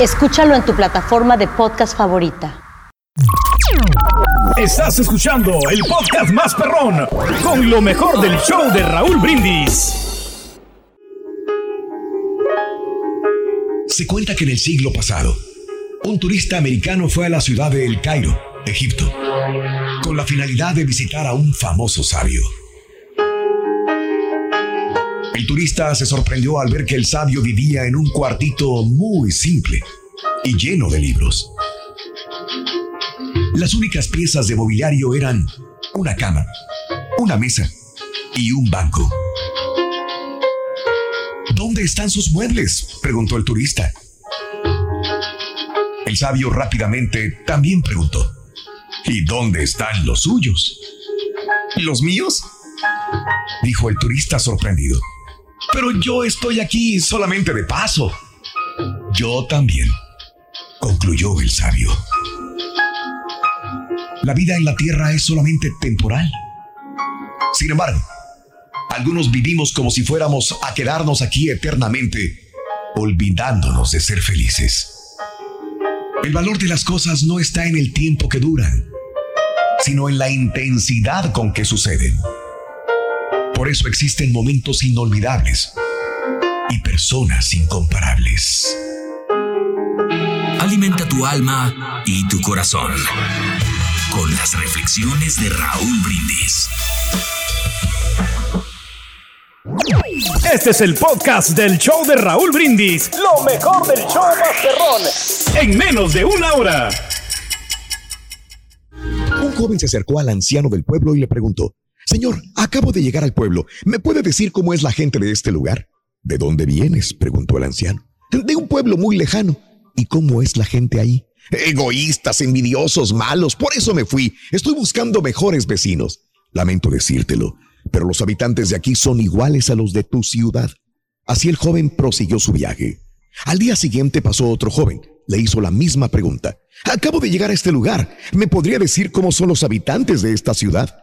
Escúchalo en tu plataforma de podcast favorita. Estás escuchando el podcast más perrón con lo mejor del show de Raúl Brindis. Se cuenta que en el siglo pasado, un turista americano fue a la ciudad de El Cairo, Egipto, con la finalidad de visitar a un famoso sabio. El turista se sorprendió al ver que el sabio vivía en un cuartito muy simple y lleno de libros. Las únicas piezas de mobiliario eran una cama, una mesa y un banco. ¿Dónde están sus muebles? preguntó el turista. El sabio rápidamente también preguntó. ¿Y dónde están los suyos? ¿Los míos? Dijo el turista sorprendido. Pero yo estoy aquí solamente de paso. Yo también, concluyó el sabio. La vida en la tierra es solamente temporal. Sin embargo, algunos vivimos como si fuéramos a quedarnos aquí eternamente, olvidándonos de ser felices. El valor de las cosas no está en el tiempo que duran, sino en la intensidad con que suceden. Por eso existen momentos inolvidables y personas incomparables. Alimenta tu alma y tu corazón con las reflexiones de Raúl Brindis. Este es el podcast del show de Raúl Brindis. Lo mejor del show Masterrón. En menos de una hora. Un joven se acercó al anciano del pueblo y le preguntó, Señor, acabo de llegar al pueblo. ¿Me puede decir cómo es la gente de este lugar? ¿De dónde vienes? preguntó el anciano. De un pueblo muy lejano. ¿Y cómo es la gente ahí? Egoístas, envidiosos, malos. Por eso me fui. Estoy buscando mejores vecinos. Lamento decírtelo, pero los habitantes de aquí son iguales a los de tu ciudad. Así el joven prosiguió su viaje. Al día siguiente pasó otro joven. Le hizo la misma pregunta. Acabo de llegar a este lugar. ¿Me podría decir cómo son los habitantes de esta ciudad?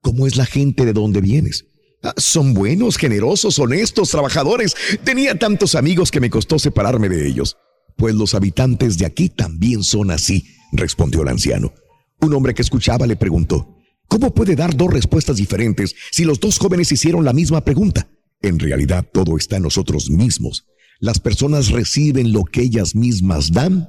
¿Cómo es la gente de donde vienes? Ah, son buenos, generosos, honestos, trabajadores. Tenía tantos amigos que me costó separarme de ellos. Pues los habitantes de aquí también son así, respondió el anciano. Un hombre que escuchaba le preguntó, ¿cómo puede dar dos respuestas diferentes si los dos jóvenes hicieron la misma pregunta? En realidad todo está en nosotros mismos. Las personas reciben lo que ellas mismas dan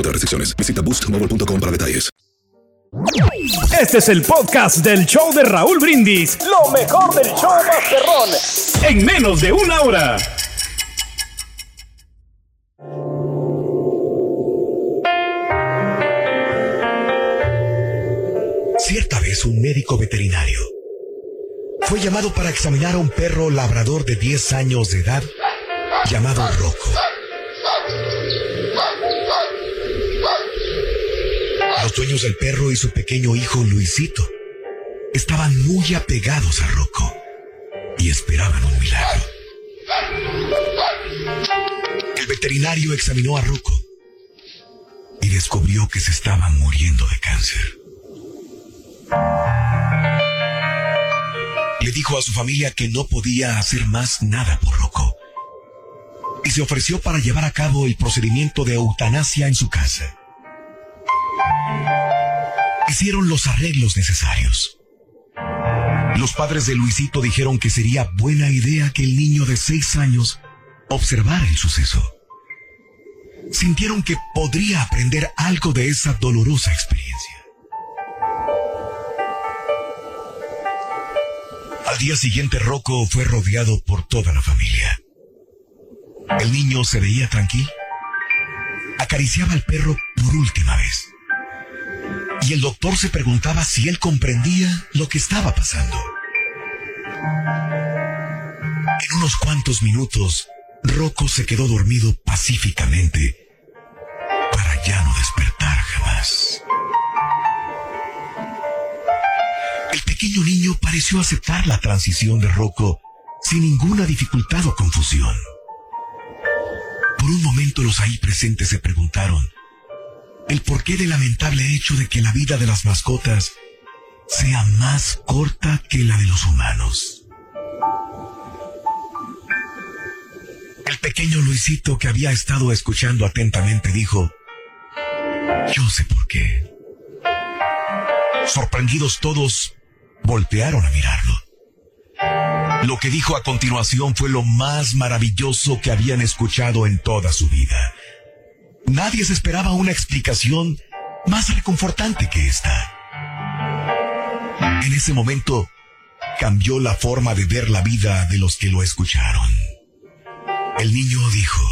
otras restricciones. Visita boostmobile.com para detalles. Este es el podcast del show de Raúl Brindis. Lo mejor del show Masterrón. En menos de una hora. Cierta vez un médico veterinario fue llamado para examinar a un perro labrador de 10 años de edad llamado Rocco. Los del perro y su pequeño hijo Luisito estaban muy apegados a Rocco y esperaban un milagro. El veterinario examinó a Rocco y descubrió que se estaba muriendo de cáncer. Le dijo a su familia que no podía hacer más nada por Rocco y se ofreció para llevar a cabo el procedimiento de eutanasia en su casa. Hicieron los arreglos necesarios. Los padres de Luisito dijeron que sería buena idea que el niño de seis años observara el suceso. Sintieron que podría aprender algo de esa dolorosa experiencia. Al día siguiente Rocco fue rodeado por toda la familia. El niño se veía tranquilo. Acariciaba al perro por última vez. Y el doctor se preguntaba si él comprendía lo que estaba pasando. En unos cuantos minutos, Rocco se quedó dormido pacíficamente para ya no despertar jamás. El pequeño niño pareció aceptar la transición de Rocco sin ninguna dificultad o confusión. Por un momento los ahí presentes se preguntaron el porqué del lamentable hecho de que la vida de las mascotas sea más corta que la de los humanos. El pequeño Luisito que había estado escuchando atentamente dijo, yo sé por qué. Sorprendidos todos, voltearon a mirarlo. Lo que dijo a continuación fue lo más maravilloso que habían escuchado en toda su vida. Nadie se esperaba una explicación más reconfortante que esta. En ese momento, cambió la forma de ver la vida de los que lo escucharon. El niño dijo,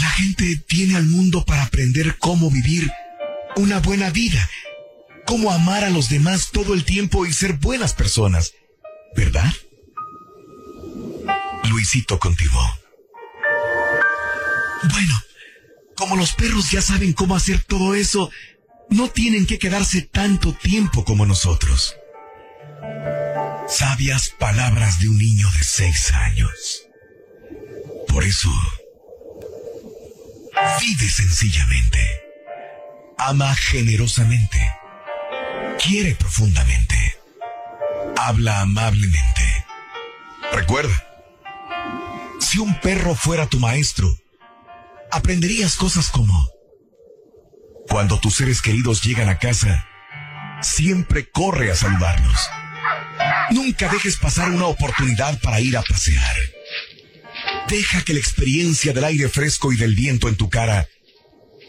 la gente viene al mundo para aprender cómo vivir una buena vida, cómo amar a los demás todo el tiempo y ser buenas personas, ¿verdad? Luisito continuó. Bueno, como los perros ya saben cómo hacer todo eso, no tienen que quedarse tanto tiempo como nosotros. Sabias palabras de un niño de seis años. Por eso, vive sencillamente, ama generosamente, quiere profundamente, habla amablemente. Recuerda, si un perro fuera tu maestro, aprenderías cosas como, cuando tus seres queridos llegan a casa, siempre corre a saludarlos. Nunca dejes pasar una oportunidad para ir a pasear. Deja que la experiencia del aire fresco y del viento en tu cara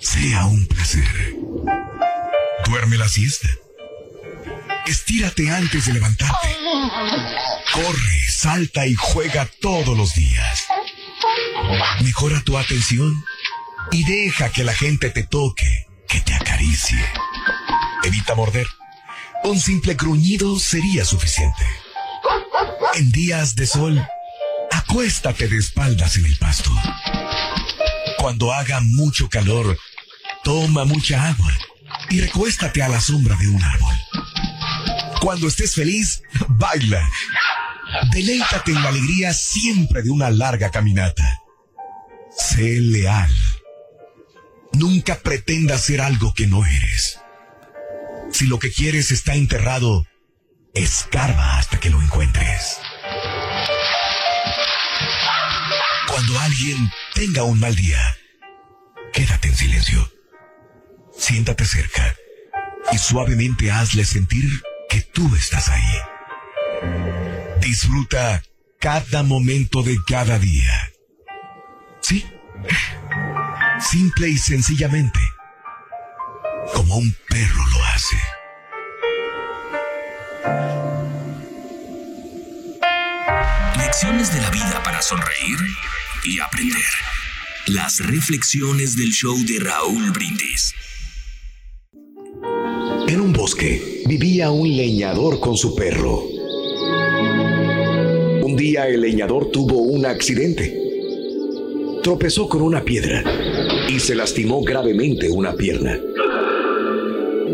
sea un placer. Duerme la siesta. Estírate antes de levantarte. Corre, salta y juega todos los días. Mejora tu atención y deja que la gente te toque, que te acaricie. Evita morder. Un simple gruñido sería suficiente. En días de sol, acuéstate de espaldas en el pasto. Cuando haga mucho calor, toma mucha agua y recuéstate a la sombra de un árbol. Cuando estés feliz, baila. Deleítate en la alegría siempre de una larga caminata. Sé leal. Nunca pretendas ser algo que no eres. Si lo que quieres está enterrado, escarba hasta que lo encuentres. Cuando alguien tenga un mal día, quédate en silencio. Siéntate cerca y suavemente hazle sentir que tú estás ahí. Disfruta cada momento de cada día. Sí. Simple y sencillamente. Como un perro lo hace. Lecciones de la vida para sonreír y aprender. Las reflexiones del show de Raúl Brindis. En un bosque vivía un leñador con su perro. Un día el leñador tuvo un accidente. Tropezó con una piedra y se lastimó gravemente una pierna.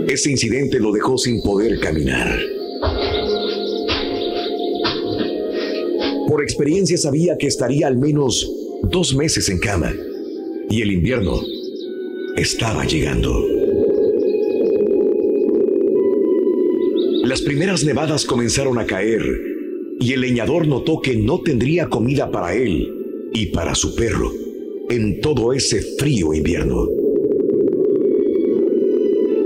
Ese incidente lo dejó sin poder caminar. Por experiencia sabía que estaría al menos dos meses en cama y el invierno estaba llegando. Las primeras nevadas comenzaron a caer y el leñador notó que no tendría comida para él y para su perro en todo ese frío invierno.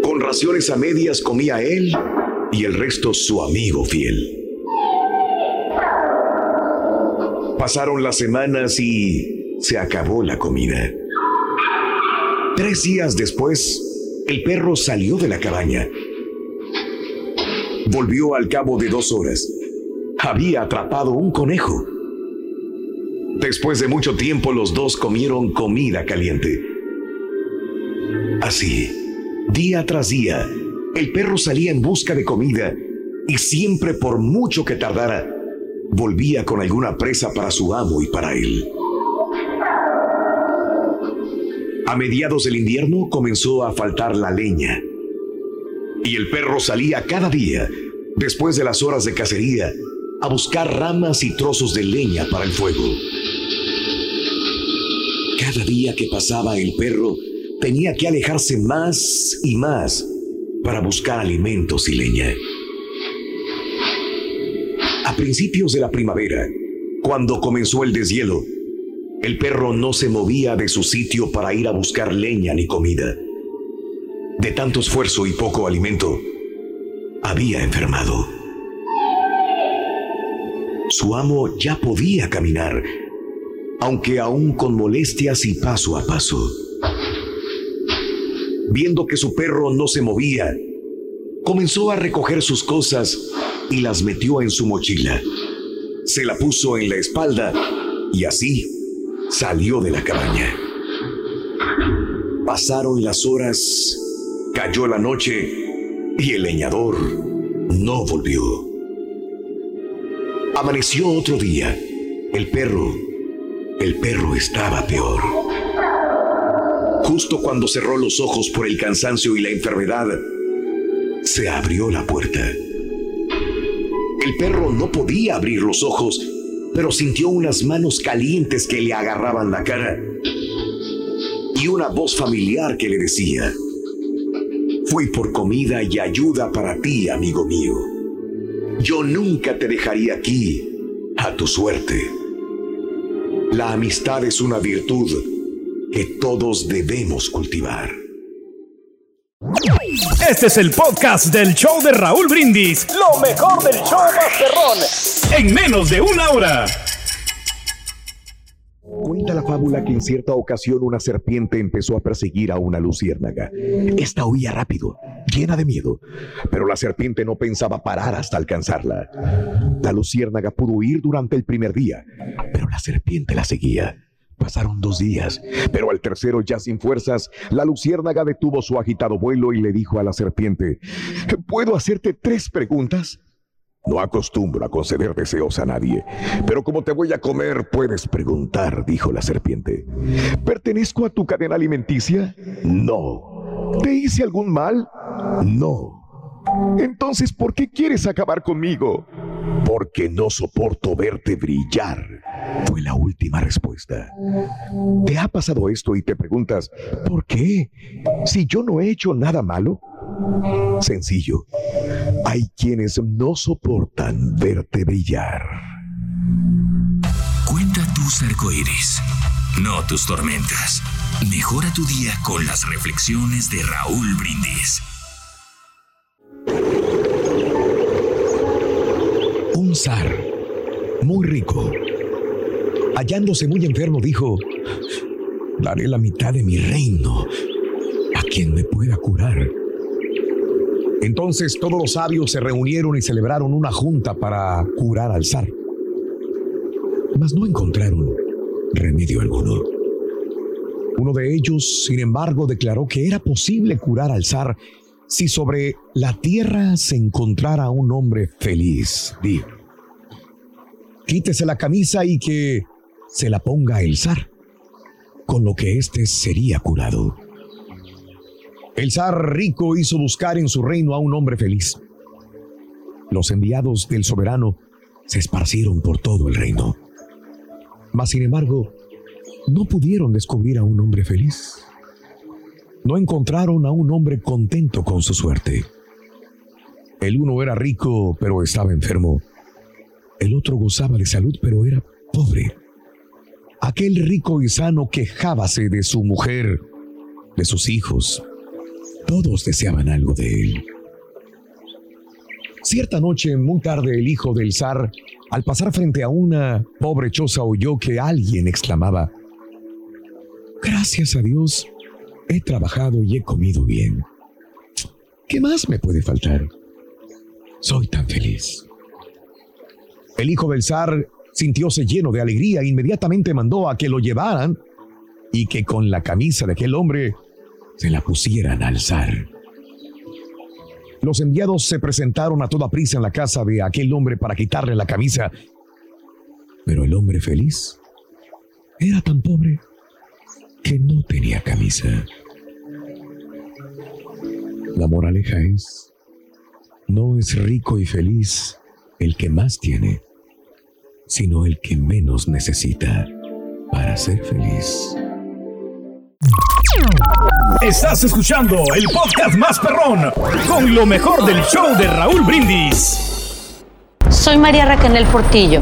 Con raciones a medias comía él y el resto su amigo fiel. Pasaron las semanas y se acabó la comida. Tres días después, el perro salió de la cabaña. Volvió al cabo de dos horas. Había atrapado un conejo. Después de mucho tiempo los dos comieron comida caliente. Así, día tras día, el perro salía en busca de comida y siempre por mucho que tardara, volvía con alguna presa para su amo y para él. A mediados del invierno comenzó a faltar la leña y el perro salía cada día, después de las horas de cacería, a buscar ramas y trozos de leña para el fuego. Cada día que pasaba el perro tenía que alejarse más y más para buscar alimentos y leña. A principios de la primavera, cuando comenzó el deshielo, el perro no se movía de su sitio para ir a buscar leña ni comida. De tanto esfuerzo y poco alimento, había enfermado. Su amo ya podía caminar, aunque aún con molestias y paso a paso. Viendo que su perro no se movía, comenzó a recoger sus cosas y las metió en su mochila. Se la puso en la espalda y así salió de la cabaña. Pasaron las horas, cayó la noche y el leñador no volvió. Amaneció otro día. El perro, el perro estaba peor. Justo cuando cerró los ojos por el cansancio y la enfermedad, se abrió la puerta. El perro no podía abrir los ojos, pero sintió unas manos calientes que le agarraban la cara y una voz familiar que le decía, Fui por comida y ayuda para ti, amigo mío. Yo nunca te dejaría aquí a tu suerte. La amistad es una virtud que todos debemos cultivar. Este es el podcast del show de Raúl Brindis. Lo mejor del show Masterrón. En menos de una hora. Cuenta la fábula que en cierta ocasión una serpiente empezó a perseguir a una luciérnaga. Esta huía rápido, llena de miedo, pero la serpiente no pensaba parar hasta alcanzarla. La luciérnaga pudo huir durante el primer día, pero la serpiente la seguía. Pasaron dos días, pero al tercero, ya sin fuerzas, la luciérnaga detuvo su agitado vuelo y le dijo a la serpiente, ¿puedo hacerte tres preguntas? No acostumbro a conceder deseos a nadie, pero como te voy a comer, puedes preguntar, dijo la serpiente. ¿Pertenezco a tu cadena alimenticia? No. ¿Te hice algún mal? No. Entonces, ¿por qué quieres acabar conmigo? Porque no soporto verte brillar, fue la última respuesta. ¿Te ha pasado esto y te preguntas, ¿por qué? Si yo no he hecho nada malo. Sencillo. Hay quienes no soportan verte brillar. Cuenta tus arcoíris, no tus tormentas. Mejora tu día con las reflexiones de Raúl Brindis. Un zar, muy rico, hallándose muy enfermo, dijo, daré la mitad de mi reino a quien me pueda curar. Entonces todos los sabios se reunieron y celebraron una junta para curar al zar. Mas no encontraron remedio alguno. Uno de ellos, sin embargo, declaró que era posible curar al zar si sobre la tierra se encontrara un hombre feliz. Dijo, quítese la camisa y que se la ponga el zar, con lo que éste sería curado. El zar rico hizo buscar en su reino a un hombre feliz. Los enviados del soberano se esparcieron por todo el reino. Mas, sin embargo, no pudieron descubrir a un hombre feliz. no encontraron a un hombre contento con su suerte. El uno era rico, pero estaba enfermo. El otro gozaba de salud, pero era pobre. Aquel rico y sano quejábase de su mujer, de sus hijos. Todos deseaban algo de él. Cierta noche, muy tarde, el hijo del zar, al pasar frente a una pobre choza, oyó que alguien exclamaba, Gracias a Dios, he trabajado y he comido bien. ¿Qué más me puede faltar? Soy tan feliz. El hijo del zar sintióse lleno de alegría e inmediatamente mandó a que lo llevaran y que con la camisa de aquel hombre se la pusieran al zar. Los enviados se presentaron a toda prisa en la casa de aquel hombre para quitarle la camisa, pero el hombre feliz era tan pobre que no tenía camisa. La moraleja es, no es rico y feliz el que más tiene, sino el que menos necesita para ser feliz. Estás escuchando el podcast más perrón con lo mejor del show de Raúl Brindis. Soy María Raquel Portillo.